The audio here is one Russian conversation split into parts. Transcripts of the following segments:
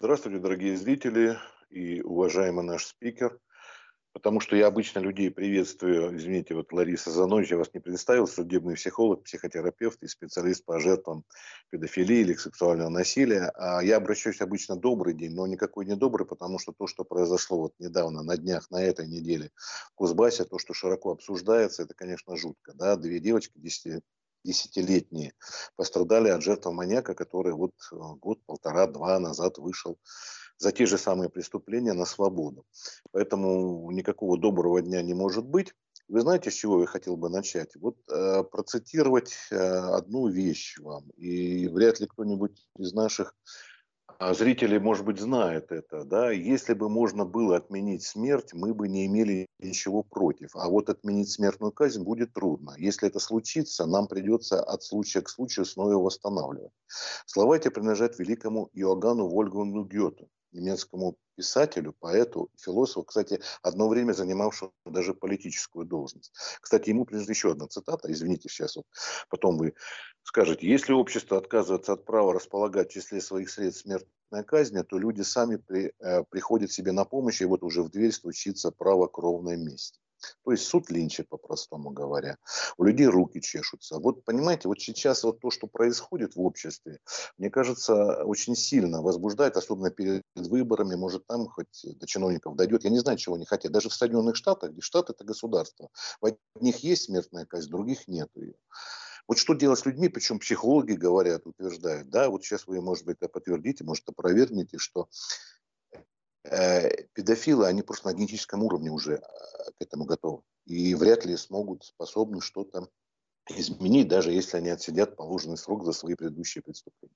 Здравствуйте, дорогие зрители и уважаемый наш спикер. Потому что я обычно людей приветствую, извините, вот Лариса Занозь, я вас не представил, судебный психолог, психотерапевт и специалист по жертвам педофилии или сексуального насилия. А я обращаюсь обычно добрый день, но никакой не добрый, потому что то, что произошло вот недавно, на днях, на этой неделе в Кузбассе, то, что широко обсуждается, это, конечно, жутко. Да? Две девочки, 10, десятилетние пострадали от жертв маньяка, который вот э, год, полтора, два назад вышел за те же самые преступления на свободу. Поэтому никакого доброго дня не может быть. Вы знаете, с чего я хотел бы начать? Вот э, процитировать э, одну вещь вам. И вряд ли кто-нибудь из наших э, зрителей, может быть, знает это. Да? Если бы можно было отменить смерть, мы бы не имели ничего против. А вот отменить смертную казнь будет трудно. Если это случится, нам придется от случая к случаю снова восстанавливать. Слова эти принадлежат великому Иоганну Вольфгангу Гёте немецкому писателю, поэту, философу, кстати, одно время занимавшему даже политическую должность. Кстати, ему принадлежит еще одна цитата, извините, сейчас вот потом вы скажете, если общество отказывается от права располагать в числе своих средств смертной казни, то люди сами при, э, приходят себе на помощь, и вот уже в дверь стучится право кровной мести. То есть суд Линча, по-простому говоря. У людей руки чешутся. Вот понимаете, вот сейчас вот то, что происходит в обществе, мне кажется, очень сильно возбуждает, особенно перед выборами, может там хоть до чиновников дойдет. Я не знаю, чего они хотят. Даже в Соединенных Штатах, где штат это государство, в одних есть смертная казнь, в других нет ее. Вот что делать с людьми, причем психологи говорят, утверждают, да, вот сейчас вы, может быть, это подтвердите, может, опровергнете, что педофилы, они просто на генетическом уровне уже э, к этому готовы. И вряд ли смогут, способны что-то изменить, даже если они отсидят положенный срок за свои предыдущие преступления.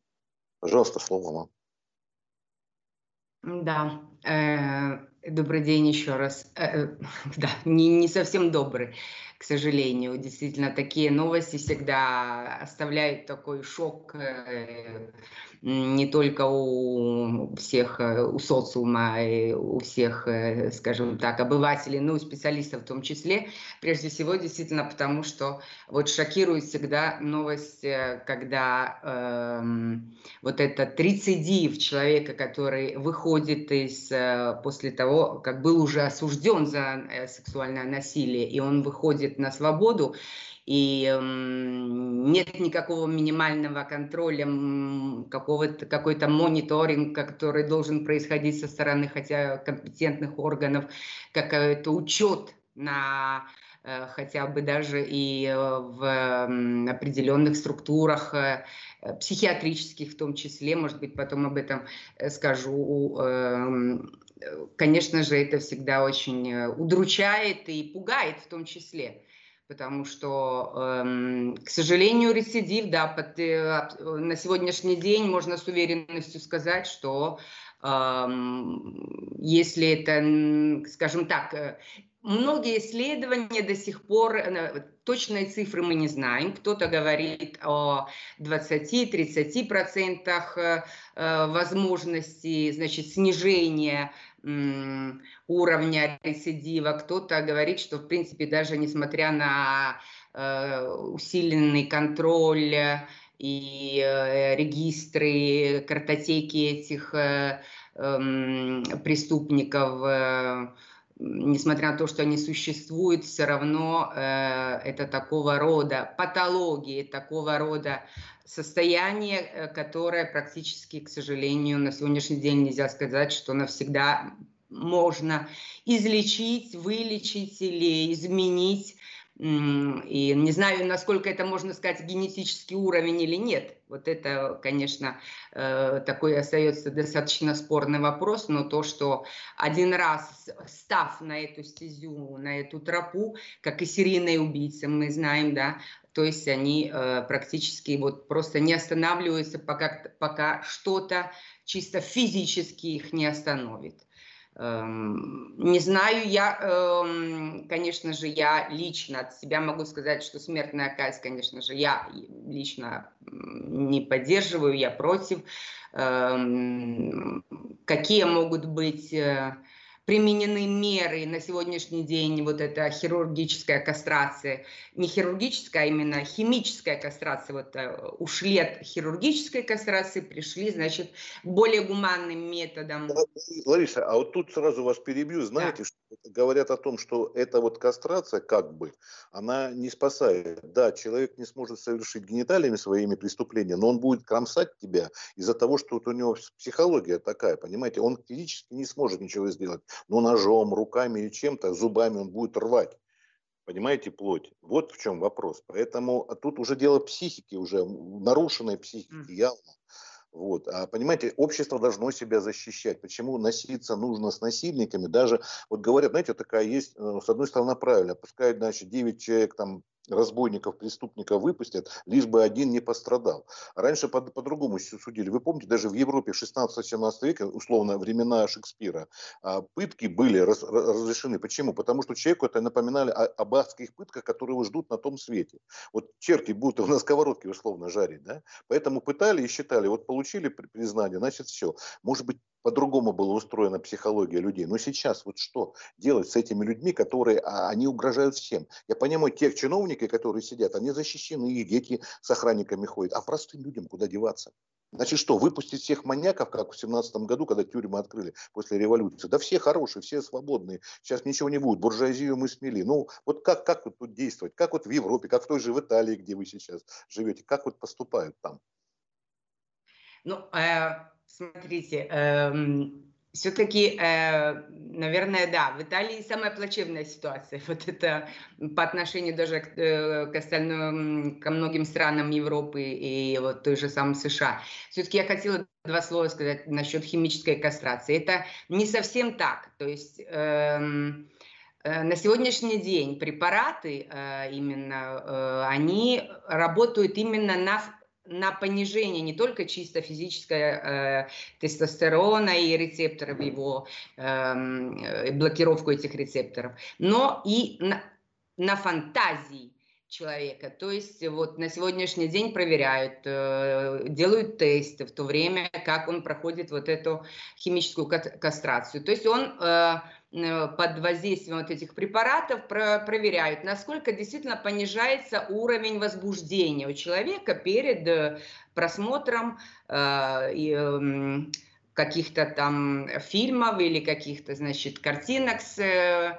Пожалуйста, слово вам. Да, э, добрый день еще раз. Да, не, не совсем добрый, к сожалению. Действительно, такие новости всегда оставляют такой шок не только у всех, э, у социума, и у всех, э, скажем так, обывателей, но и специалистов в том числе. Прежде всего, действительно, потому что вот шокирует всегда новость, э, когда э, вот этот рецидив человека, который выходит из, после того, как был уже осужден за сексуальное насилие, и он выходит на свободу, и нет никакого минимального контроля, какого-то, какой-то мониторинг, который должен происходить со стороны хотя компетентных органов, какой-то учет на э, хотя бы даже и э, в определенных структурах, э, психиатрических в том числе, может быть, потом об этом скажу. Конечно же, это всегда очень удручает и пугает в том числе потому что, эм, к сожалению, рецидив, да, под, э, на сегодняшний день можно с уверенностью сказать, что эм, если это, скажем так, э, многие исследования до сих пор, э, точные цифры мы не знаем. Кто-то говорит о 20-30% э, возможности значит, снижения уровня рецидива. Кто-то говорит, что, в принципе, даже несмотря на э, усиленный контроль и регистры, картотеки этих эм, преступников, несмотря на то, что они существуют, все равно э, это такого рода патологии, такого рода состояние, э, которое практически, к сожалению, на сегодняшний день нельзя сказать, что навсегда можно излечить, вылечить или изменить и не знаю, насколько это можно сказать генетический уровень или нет. Вот это, конечно, э, такой остается достаточно спорный вопрос, но то, что один раз став на эту стезю, на эту тропу, как и серийные убийцы, мы знаем, да, то есть они э, практически вот просто не останавливаются, пока, пока что-то чисто физически их не остановит. Эм, не знаю, я, эм, конечно же, я лично от себя могу сказать, что смертная казнь, конечно же, я лично не поддерживаю, я против. Эм, какие могут быть э, применены меры на сегодняшний день, вот эта хирургическая кастрация, не хирургическая, а именно химическая кастрация, вот э, ушли от хирургической кастрации, пришли, значит, более гуманным методам. Лариса, а вот тут сразу вас перебью, знаете, да. что говорят о том, что эта вот кастрация, как бы, она не спасает. Да, человек не сможет совершить гениталиями своими преступления, но он будет кромсать тебя из-за того, что вот у него психология такая, понимаете, он физически не сможет ничего сделать, но ножом, руками или чем-то, зубами он будет рвать. Понимаете, плоть. Вот в чем вопрос. Поэтому а тут уже дело психики, уже нарушенной психики явно. Вот. А понимаете, общество должно себя защищать. Почему носиться нужно с насильниками? Даже, вот говорят, знаете, такая есть, э, с одной стороны, правильно, пускай, значит, 9 человек там разбойников, преступников выпустят, лишь бы один не пострадал. Раньше по- по-другому судили. Вы помните, даже в Европе в 16-17 веке, условно, времена Шекспира, а, пытки были раз- разрешены. Почему? Потому что человеку это напоминали о- об адских пытках, которые его ждут на том свете. Вот черти будут его на сковородке условно жарить, да? Поэтому пытали и считали, вот получили признание, значит все. Может быть, по-другому была устроена психология людей. Но сейчас вот что делать с этими людьми, которые, а, они угрожают всем? Я понимаю, тех чиновники, которые сидят, они защищены, их дети с охранниками ходят. А простым людям куда деваться? Значит что, выпустить всех маньяков, как в семнадцатом году, когда тюрьмы открыли после революции? Да все хорошие, все свободные. Сейчас ничего не будет. Буржуазию мы смели. Ну, вот как, как вот тут действовать? Как вот в Европе, как в той же в Италии, где вы сейчас живете? Как вот поступают там? Ну, э, Смотрите, эм, все-таки, э, наверное, да, в Италии самая плачевная ситуация. Вот это по отношению даже к, э, к остальным, ко многим странам Европы и вот той же самой США. Все-таки я хотела два слова сказать насчет химической кастрации. Это не совсем так. То есть эм, э, на сегодняшний день препараты э, именно, э, они работают именно на на понижение не только чисто физического э, тестостерона и рецепторов его, эм, э, блокировку этих рецепторов, но и на, на фантазии человека. То есть вот на сегодняшний день проверяют, э, делают тесты в то время, как он проходит вот эту химическую кастрацию. То есть он Э, под воздействием вот этих препаратов про проверяют, насколько действительно понижается уровень возбуждения у человека перед э, просмотром э, э, каких-то там фильмов или каких-то, значит, картинок с, э,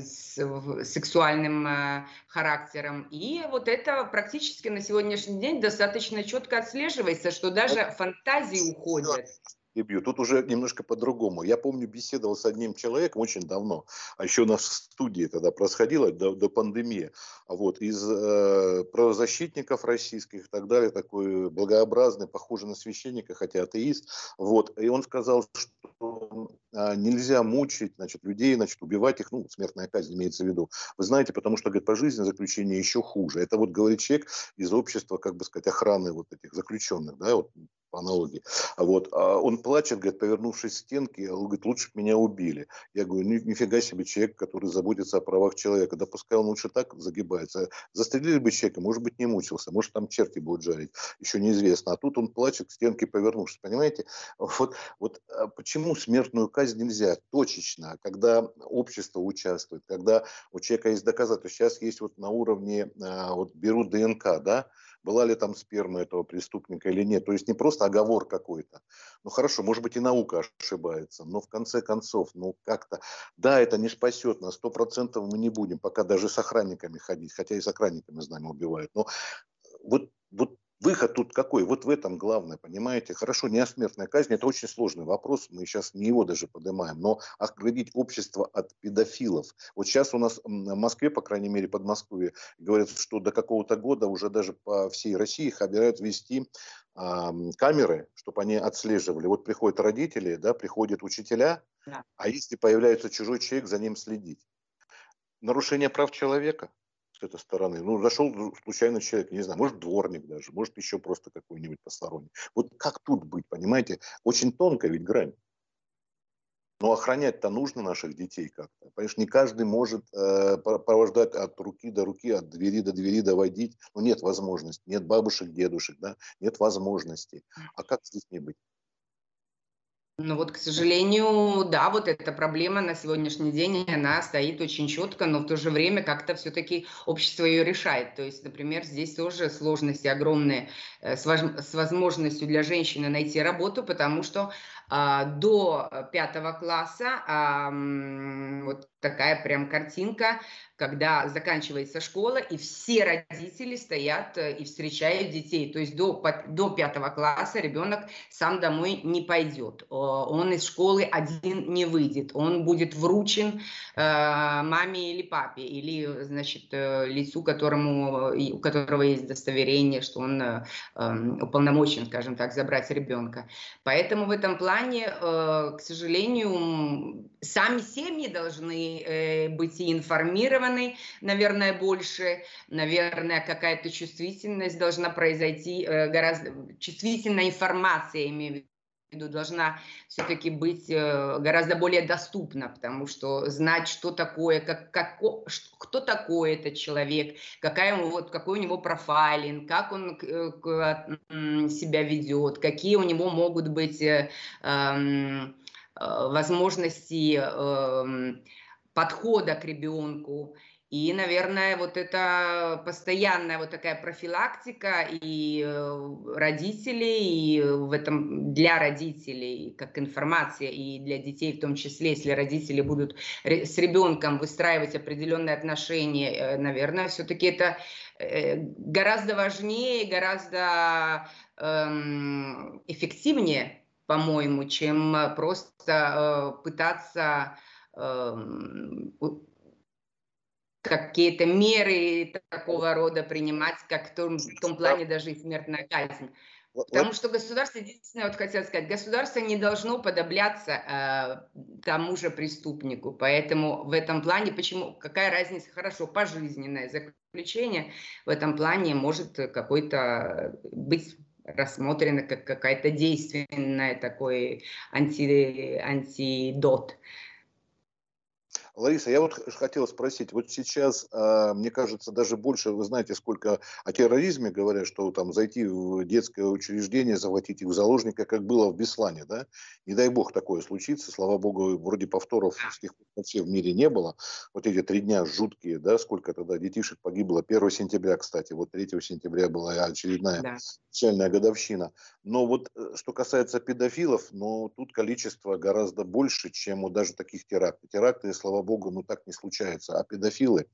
с сексуальным э, характером. И вот это практически на сегодняшний день достаточно четко отслеживается, что даже фантазии уходят перебью. Тут уже немножко по-другому. Я помню, беседовал с одним человеком очень давно, а еще на студии тогда происходило до, до пандемии. Вот из э, правозащитников российских и так далее, такой благообразный, похожий на священника, хотя атеист. Вот. И он сказал, что э, нельзя мучить значит, людей, значит, убивать их, ну, смертная казнь имеется в виду. Вы знаете, потому что, говорит, пожизненное заключение еще хуже. Это вот говорит человек из общества, как бы сказать, охраны вот этих заключенных, да, вот по аналогии. А вот а он плачет, говорит, повернувшись к стенке, он говорит, лучше бы меня убили. Я говорю, ни, нифига себе человек, который заботится о правах человека. Да пускай он лучше так загибается. Застрелили бы человека, может быть, не мучился, может, там черти будут жарить, еще неизвестно. А тут он плачет к стенке, повернувшись. Понимаете? Вот, вот а почему смертную казнь нельзя точечно, когда общество участвует, когда у человека есть доказательства. Сейчас есть вот на уровне, а, вот берут ДНК, да, была ли там сперма этого преступника или нет. То есть не просто оговор какой-то. Ну хорошо, может быть и наука ошибается, но в конце концов, ну как-то, да, это не спасет нас, сто процентов мы не будем, пока даже с охранниками ходить, хотя и с охранниками, знаем, убивают. Но вот, вот Выход тут какой? Вот в этом главное, понимаете? Хорошо, не смертная казнь, это очень сложный вопрос, мы сейчас не его даже поднимаем, но оградить общество от педофилов. Вот сейчас у нас в Москве, по крайней мере, под Москвой, говорят, что до какого-то года уже даже по всей России их обирают вести э, камеры, чтобы они отслеживали. Вот приходят родители, да, приходят учителя, да. а если появляется чужой человек, за ним следить. Нарушение прав человека – с этой стороны. Ну, зашел случайно человек, не знаю, может дворник даже, может еще просто какой-нибудь посторонний. Вот как тут быть, понимаете? Очень тонко ведь грань. Но охранять-то нужно наших детей как-то. Понимаешь, не каждый может э, провождать от руки до руки, от двери до двери доводить. Ну, нет возможности. Нет бабушек, дедушек, да? Нет возможности. А как с детьми быть? Ну вот, к сожалению, да, вот эта проблема на сегодняшний день, она стоит очень четко, но в то же время как-то все-таки общество ее решает. То есть, например, здесь тоже сложности огромные э, с, возможностью для женщины найти работу, потому что а, до пятого класса вот такая прям картинка, когда заканчивается школа, и все родители стоят э, и встречают детей. То есть до, до пятого класса ребенок сам домой не пойдет. Он из школы один не выйдет. Он будет вручен э, маме или папе, или, значит, э, лицу, которому, у которого есть удостоверение, что он эм, уполномочен, скажем так, забрать ребенка. Поэтому в этом плане, к сожалению, сами семьи должны э, быть информированы, наверное, больше, наверное, какая-то чувствительность должна произойти, э, гораздо чувствительная информация, имею в виду, должна все-таки быть э, гораздо более доступна, потому что знать, что такое, как, как, кто такой этот человек, какая, вот, какой у него профайлинг, как он э, себя ведет, какие у него могут быть э, эм, возможности эм, подхода к ребенку. И, наверное, вот это постоянная вот такая профилактика и э, родителей, и в этом для родителей, как информация, и для детей в том числе, если родители будут с ребенком выстраивать определенные отношения, э, наверное, все-таки это э, гораздо важнее, гораздо эм, эффективнее, по-моему, чем просто пытаться Эм, какие-то меры такого рода принимать, как в том, в том плане даже и смертная казнь. Потому что государство, единственное, вот хотел сказать, государство не должно подобляться э, тому же преступнику. Поэтому в этом плане, почему, какая разница, хорошо, пожизненное заключение в этом плане может какой-то быть рассмотрено как какая-то действенная такой анти, антидот. Лариса, я вот хотел спросить, вот сейчас, а, мне кажется, даже больше, вы знаете, сколько о терроризме говорят, что там зайти в детское учреждение, захватить их в заложника, как было в Беслане, да? Не дай бог такое случится, слава богу, вроде повторов с тех вообще в мире не было. Вот эти три дня жуткие, да, сколько тогда детишек погибло, 1 сентября, кстати, вот 3 сентября была очередная да. печальная годовщина. Но вот э, что касается педофилов, ну, тут количество гораздо больше, чем у даже таких терактов. Теракты, слава богу, ну так не случается. А педофилы,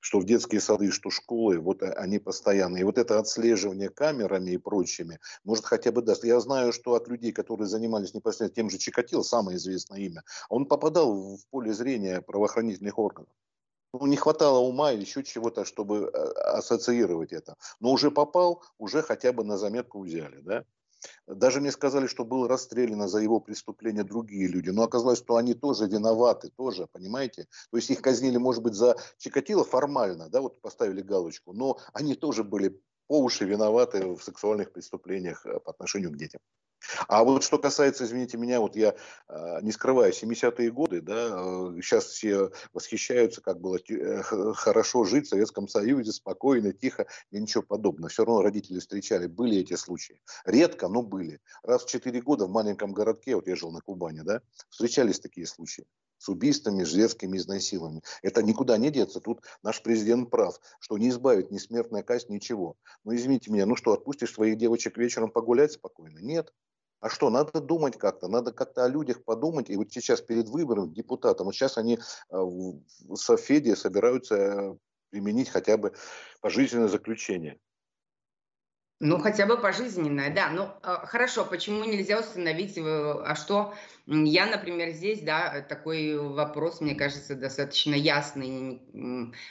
что в детские сады, что школы, вот они постоянно. И вот это отслеживание камерами и прочими, может хотя бы даст. Я знаю, что от людей, которые занимались непосредственно тем же Чикатило, самое известное имя, он попадал в поле зрения правоохранительных органов. Ну, не хватало ума или еще чего-то, чтобы э, ассоциировать это. Но уже попал, уже хотя бы на заметку взяли, да? Даже мне сказали, что был расстреляно за его преступление другие люди, но оказалось, что они тоже виноваты, тоже, понимаете? То есть их казнили, может быть, за Чикатило формально, да, вот поставили галочку, но они тоже были по уши виноваты в сексуальных преступлениях э, по отношению к детям. А вот что касается, извините меня, вот я э, не скрываю, 70-е годы, да, э, сейчас все восхищаются, как было э, хорошо жить в Советском Союзе, спокойно, тихо, и ничего подобного. Все равно родители встречали, были эти случаи. Редко, но были. Раз в 4 года в маленьком городке, вот я жил на Кубани, да, встречались такие случаи с убийствами, с детскими изнасилованиями. Это никуда не деться. Тут наш президент прав, что не избавит ни смертная казнь, ничего. Ну, извините меня, ну что, отпустишь своих девочек вечером погулять спокойно? Нет. А что, надо думать как-то, надо как-то о людях подумать. И вот сейчас перед выбором депутатом, вот сейчас они э, в Софеде собираются э, применить хотя бы пожизненное заключение. Ну, хотя бы пожизненное, да. Ну, э, хорошо, почему нельзя установить, а что я, например, здесь, да, такой вопрос, мне кажется, достаточно ясный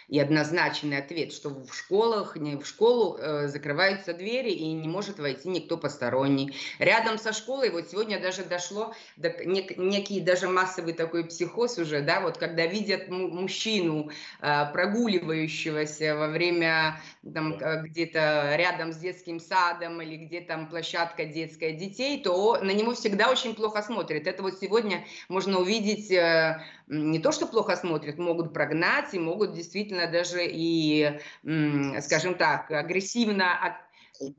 и однозначный ответ, что в школах, не в школу э, закрываются двери и не может войти никто посторонний. Рядом со школой, вот сегодня даже дошло до нек, некий даже массовый такой психоз уже, да, вот когда видят мужчину, э, прогуливающегося во время, там, где-то рядом с детским садом или где там площадка детская детей, то на него всегда очень плохо смотрят. Это вот сегодня можно увидеть э, не то, что плохо смотрят, могут прогнать и могут действительно даже и, скажем так, агрессивно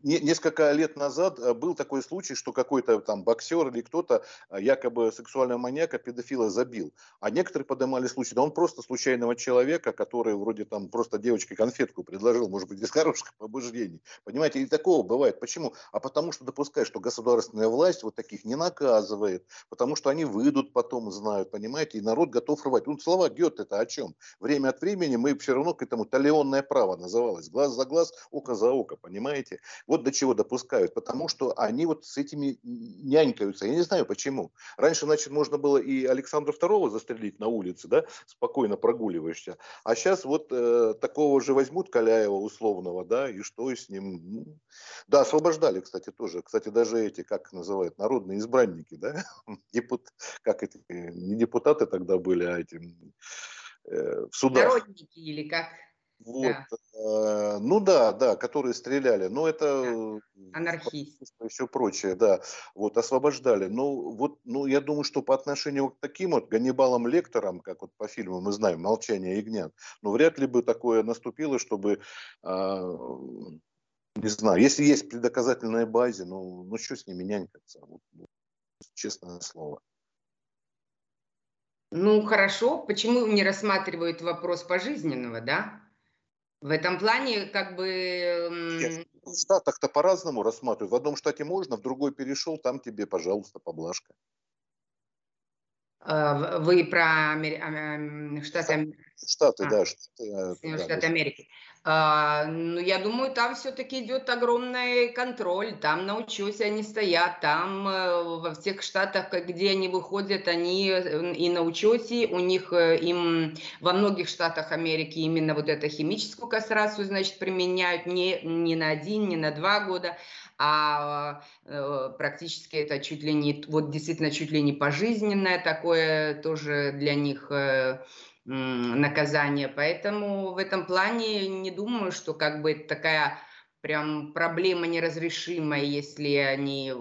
несколько лет назад э, был такой случай, что какой-то там боксер или кто-то э, якобы сексуального маньяка, педофила забил. А некоторые поднимали случай, да он просто случайного человека, который вроде там просто девочке конфетку предложил, может быть, из хороших побуждений. Понимаете, и такого бывает. Почему? А потому что допускает, что государственная власть вот таких не наказывает, потому что они выйдут потом, знают, понимаете, и народ готов рвать. Ну, слова Гет это о чем? Время от времени мы все равно к этому талионное право называлось. Глаз за глаз, око за око, понимаете? Вот до чего допускают, потому что они вот с этими нянькаются. Я не знаю почему. Раньше, значит, можно было и Александра II застрелить на улице, да, спокойно прогуливаешься. А сейчас вот э, такого же возьмут Каляева условного, да, и что с ним? Ну, да, освобождали, кстати, тоже. Кстати, даже эти, как называют, народные избранники, да, Депут... как эти, не депутаты тогда были, а эти э, в судах. Народники или как? Вот, да. Э, ну да, да, которые стреляли, но это да. анархисты и все прочее, да, вот освобождали. Ну вот, ну я думаю, что по отношению к таким вот Ганнибалам лекторам, как вот по фильму мы знаем "Молчание ягнят", ну вряд ли бы такое наступило, чтобы э, не знаю, если есть при доказательной базе, ну, ну что с ними нянькаться, вот, ну, честное слово. Ну хорошо, почему не рассматривают вопрос пожизненного, да? В этом плане как бы... в Штатах-то по-разному рассматривают. В одном штате можно, в другой перешел, там тебе, пожалуйста, поблажка. А, вы про Амер... Штаты... Штаты, а, да. Штаты, Штаты да, Америки. А, ну, я думаю, там все-таки идет огромный контроль. Там на учете они стоят, там э, во всех штатах, где они выходят, они э, и на учете, у них э, им во многих штатах Америки именно вот эту химическую кастрацию, значит, применяют не, не на один, не на два года, а э, практически это чуть ли не, вот действительно чуть ли не пожизненное такое тоже для них э, наказание. Поэтому в этом плане не думаю, что как бы такая прям проблема неразрешимая, если они,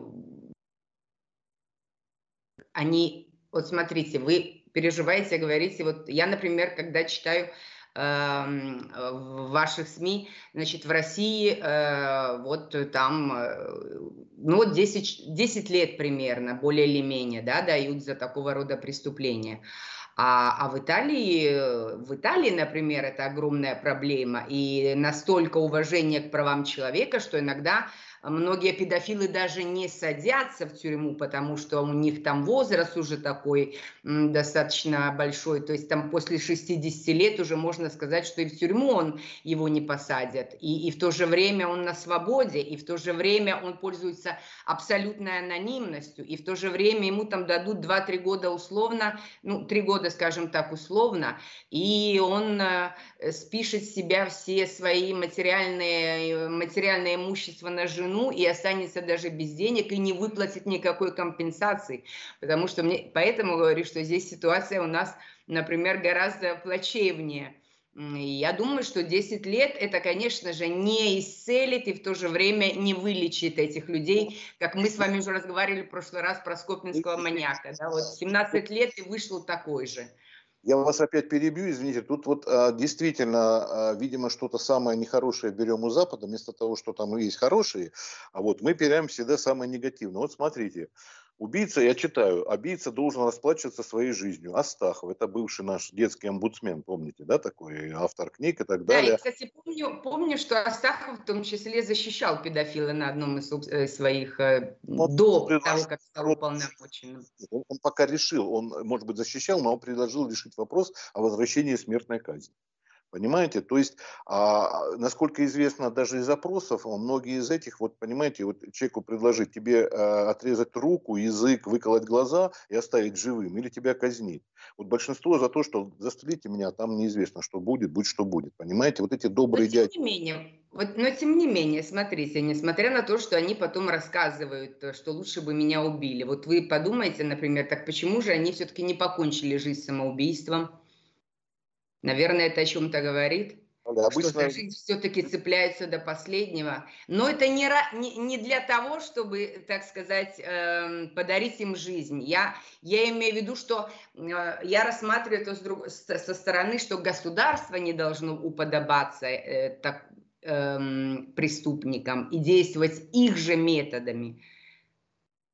они, вот смотрите, вы переживаете, говорите, вот я, например, когда читаю в ваших СМИ, значит, в России э, вот там, э, ну вот 10, 10 лет примерно, более или менее, да, дают за такого рода преступления. А, а в Италии, в Италии, например, это огромная проблема и настолько уважение к правам человека, что иногда Многие педофилы даже не садятся в тюрьму, потому что у них там возраст уже такой достаточно большой. То есть там после 60 лет уже можно сказать, что и в тюрьму он его не посадят. И, и в то же время он на свободе, и в то же время он пользуется абсолютной анонимностью, и в то же время ему там дадут 2-3 года условно, ну 3 года, скажем так, условно, и он э, спишет себя все свои материальные, материальное имущество на жену, жену и останется даже без денег и не выплатит никакой компенсации. Потому что мне, поэтому говорю, что здесь ситуация у нас, например, гораздо плачевнее. Я думаю, что 10 лет это, конечно же, не исцелит и в то же время не вылечит этих людей, как мы с вами уже разговаривали в прошлый раз про скопинского маньяка. Да, вот 17 лет и вышел такой же. Я вас опять перебью, извините. Тут вот а, действительно, а, видимо, что-то самое нехорошее берем у Запада, вместо того, что там есть хорошие, а вот мы берем всегда самое негативное. Вот смотрите, Убийца, я читаю, убийца должен расплачиваться своей жизнью. Астахов, это бывший наш детский омбудсмен, помните, да, такой автор книг и так далее. Да, я, кстати, помню, помню, что Астахов в том числе защищал педофила на одном из э, своих, э, он до того, как стал уполномоченным. Он, он пока решил, он, может быть, защищал, но он предложил решить вопрос о возвращении смертной казни. Понимаете? То есть, а, насколько известно даже из опросов, многие из этих, вот понимаете, вот человеку предложить тебе а, отрезать руку, язык, выколоть глаза и оставить живым, или тебя казнить. Вот большинство за то, что застрелите меня, там неизвестно, что будет, будь что будет. Понимаете? Вот эти добрые дяди. Тем не менее, вот, но тем не менее, смотрите, несмотря на то, что они потом рассказывают, что лучше бы меня убили. Вот вы подумайте, например, так почему же они все-таки не покончили жизнь самоубийством? Наверное, это о чем-то говорит. Ну да, обычно... Что жизнь все-таки цепляется до последнего. Но это не, не, не для того, чтобы, так сказать, э, подарить им жизнь. Я, я имею в виду, что э, я рассматриваю это с друг, со, со стороны, что государство не должно уподобаться э, так, эм, преступникам и действовать их же методами –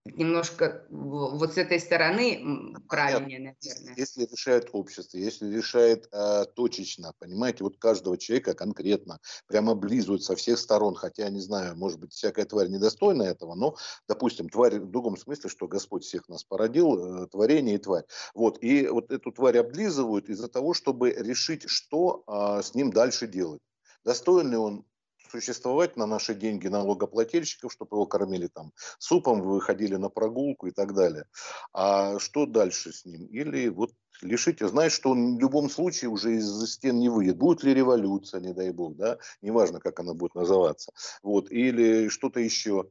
немножко вот с этой стороны правильнее, наверное. Если решает общество, если решает э, точечно, понимаете, вот каждого человека конкретно, прямо облизывают со всех сторон, хотя, не знаю, может быть, всякая тварь недостойна этого, но, допустим, тварь в другом смысле, что Господь всех нас породил, э, творение и тварь. Вот, и вот эту тварь облизывают из-за того, чтобы решить, что э, с ним дальше делать. Достоин ли он существовать на наши деньги налогоплательщиков, чтобы его кормили там супом, выходили на прогулку и так далее. А что дальше с ним? Или вот лишите, знает, что он в любом случае уже из стен не выйдет. Будет ли революция, не дай бог, да, неважно, как она будет называться. Вот, или что-то еще.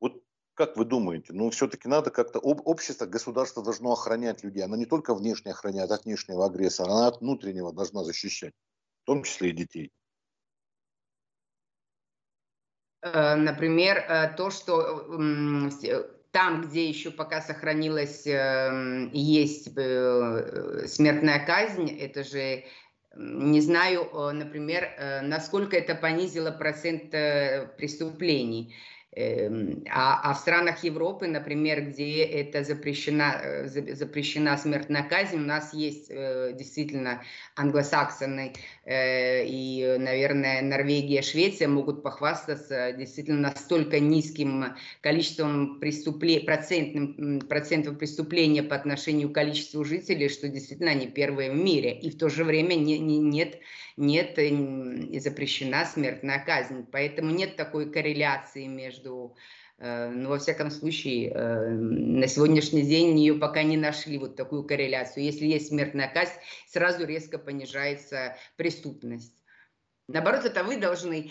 Вот как вы думаете, ну все-таки надо как-то, общество, государство должно охранять людей. Оно не только внешне охраняет от внешнего агрессора, она от внутреннего должна защищать, в том числе и детей. Э, например, э, то, что э, там, где еще пока сохранилась, эм, есть смертная казнь, это же не знаю, например, насколько это понизило процент преступлений. Эм, а, а в странах Европы, например, где это запрещена, э, запрещена смертная казнь, у нас есть э, действительно англосаксоны э, и, наверное, Норвегия, Швеция могут похвастаться действительно настолько низким количеством преступлений, процентным, процентом преступления по отношению к количеству жителей, что действительно они первые в мире. И в то же время не, не, нет нет и запрещена смертная казнь. Поэтому нет такой корреляции между э, ну, во всяком случае, э, на сегодняшний день ее пока не нашли вот такую корреляцию. Если есть смертная казнь, сразу резко понижается преступность. Наоборот, это вы должны,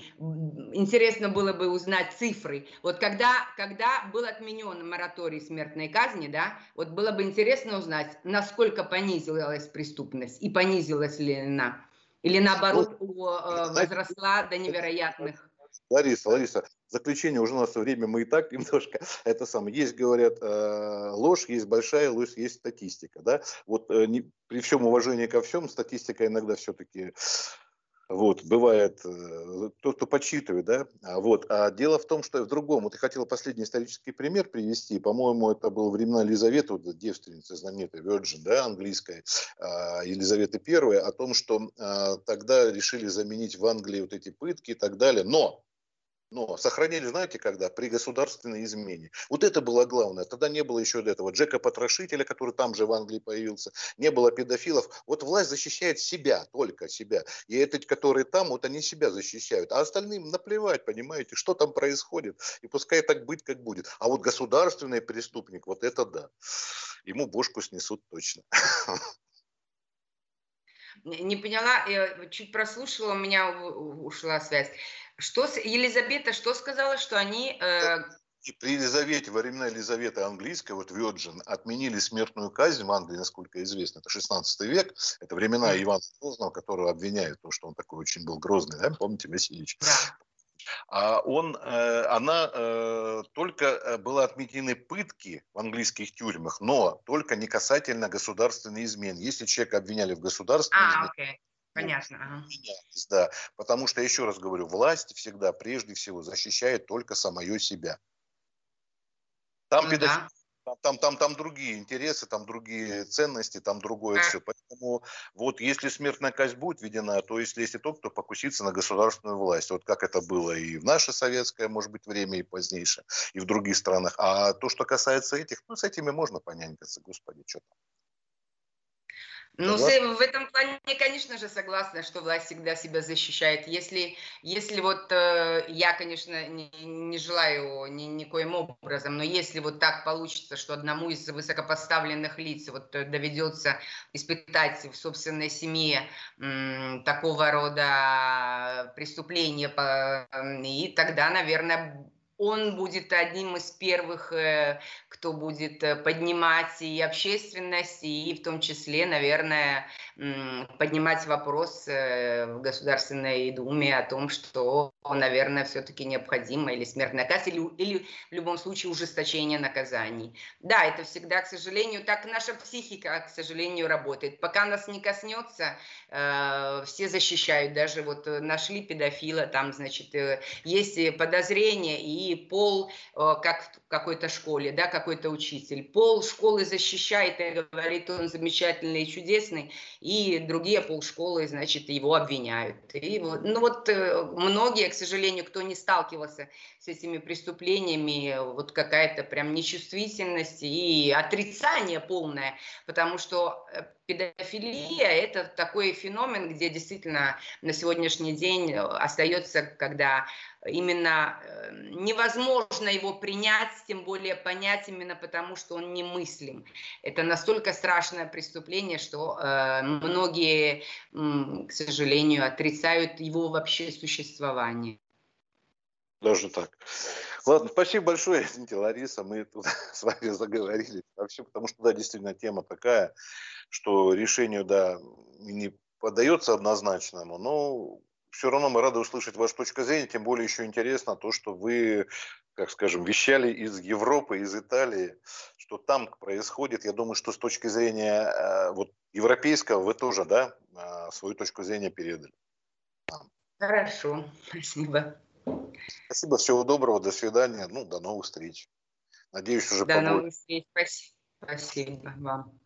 интересно было бы узнать цифры. Вот когда, когда был отменен мораторий смертной казни, да, вот было бы интересно узнать, насколько понизилась преступность и понизилась ли она. Или наоборот, ну, э, возросла до невероятных. Лариса, Лариса, заключение уже у нас время, мы и так немножко, это самое, есть, говорят, э, ложь, есть большая ложь, есть статистика, да, вот э, не, при всем уважении ко всем, статистика иногда все-таки вот, бывает, э, тот, кто почитывает, да, а вот. А дело в том, что в другом. Вот я хотел последний исторический пример привести. По-моему, это был времена Елизаветы, вот, девственница знаменитая, Virgin, да, английская, а, Елизавета I, о том, что а, тогда решили заменить в Англии вот эти пытки и так далее. Но но сохранили, знаете, когда? При государственной измене. Вот это было главное. Тогда не было еще этого Джека Потрошителя, который там же в Англии появился. Не было педофилов. Вот власть защищает себя, только себя. И эти, которые там, вот они себя защищают. А остальным наплевать, понимаете, что там происходит. И пускай так быть, как будет. А вот государственный преступник, вот это да. Ему бошку снесут точно. Не поняла, я чуть прослушала, у меня ушла связь. Что Елизавета что сказала, что они... Э... При Елизавете, во времена Елизаветы Английской, вот Virgin, отменили смертную казнь в Англии, насколько известно, это 16 век, это времена Ивана Грозного, которого обвиняют, то, что он такой очень был грозный, да, помните, Васильевич? А он, э, она э, только э, была отметены пытки в английских тюрьмах, но только не касательно государственной измены. Если человека обвиняли в государственной а, измене, okay. Понятно. Ага. Да, потому что, еще раз говорю, власть всегда прежде всего защищает только самое себя. Там, ну, педофил, да. там, там, там, другие интересы, там другие ценности, там другое все. Поэтому вот если смертная казнь будет введена, то если есть тот, кто покусится на государственную власть, вот как это было и в наше советское, может быть, время и позднейшее, и в других странах. А то, что касается этих, ну, с этими можно понянькаться, господи, что там. Ну, Согласна? в этом плане, конечно же, согласна, что власть всегда себя защищает. Если, если вот э, я, конечно, не, не желаю ни, никоим образом, но если вот так получится, что одному из высокопоставленных лиц вот э, доведется испытать в собственной семье м, такого рода преступления, по, и тогда, наверное, он будет одним из первых, э, кто будет э, поднимать и общественность, и в том числе, наверное, поднимать вопрос э, в Государственной Думе о том, что, наверное, все-таки необходимо или смертная казнь, или, или в любом случае ужесточение наказаний. Да, это всегда, к сожалению, так наша психика, к сожалению, работает. Пока нас не коснется, все защищают. Даже вот нашли педофила, там, значит, есть подозрения, и пол, э, как в какой-то школе, да, какой-то учитель. Пол школы защищает и говорит, он замечательный и чудесный, и другие полшколы, значит, его обвиняют. И ну вот э, многие, к сожалению, кто не сталкивался с этими преступлениями, вот какая-то прям нечувствительность и отрицание полное, потому что э, педофилия – это такой феномен, где действительно на сегодняшний день остается, когда именно э, невозможно его принять, тем более понять именно потому, что он немыслим. Это настолько страшное преступление, что э, многие, к сожалению, отрицают его вообще существование. Даже так. Ладно, спасибо большое, извините, Лариса, мы тут с вами заговорили. Вообще, потому что, да, действительно, тема такая, что решению, да, не подается однозначному, но все равно мы рады услышать вашу точку зрения, тем более еще интересно то, что вы, как скажем, вещали из Европы, из Италии, что там происходит. Я думаю, что с точки зрения э, вот, европейского вы тоже, да, э, свою точку зрения передали. Хорошо, спасибо. Спасибо, всего доброго, до свидания, ну, до новых встреч. Надеюсь, уже До побольше. новых встреч, спасибо, спасибо вам.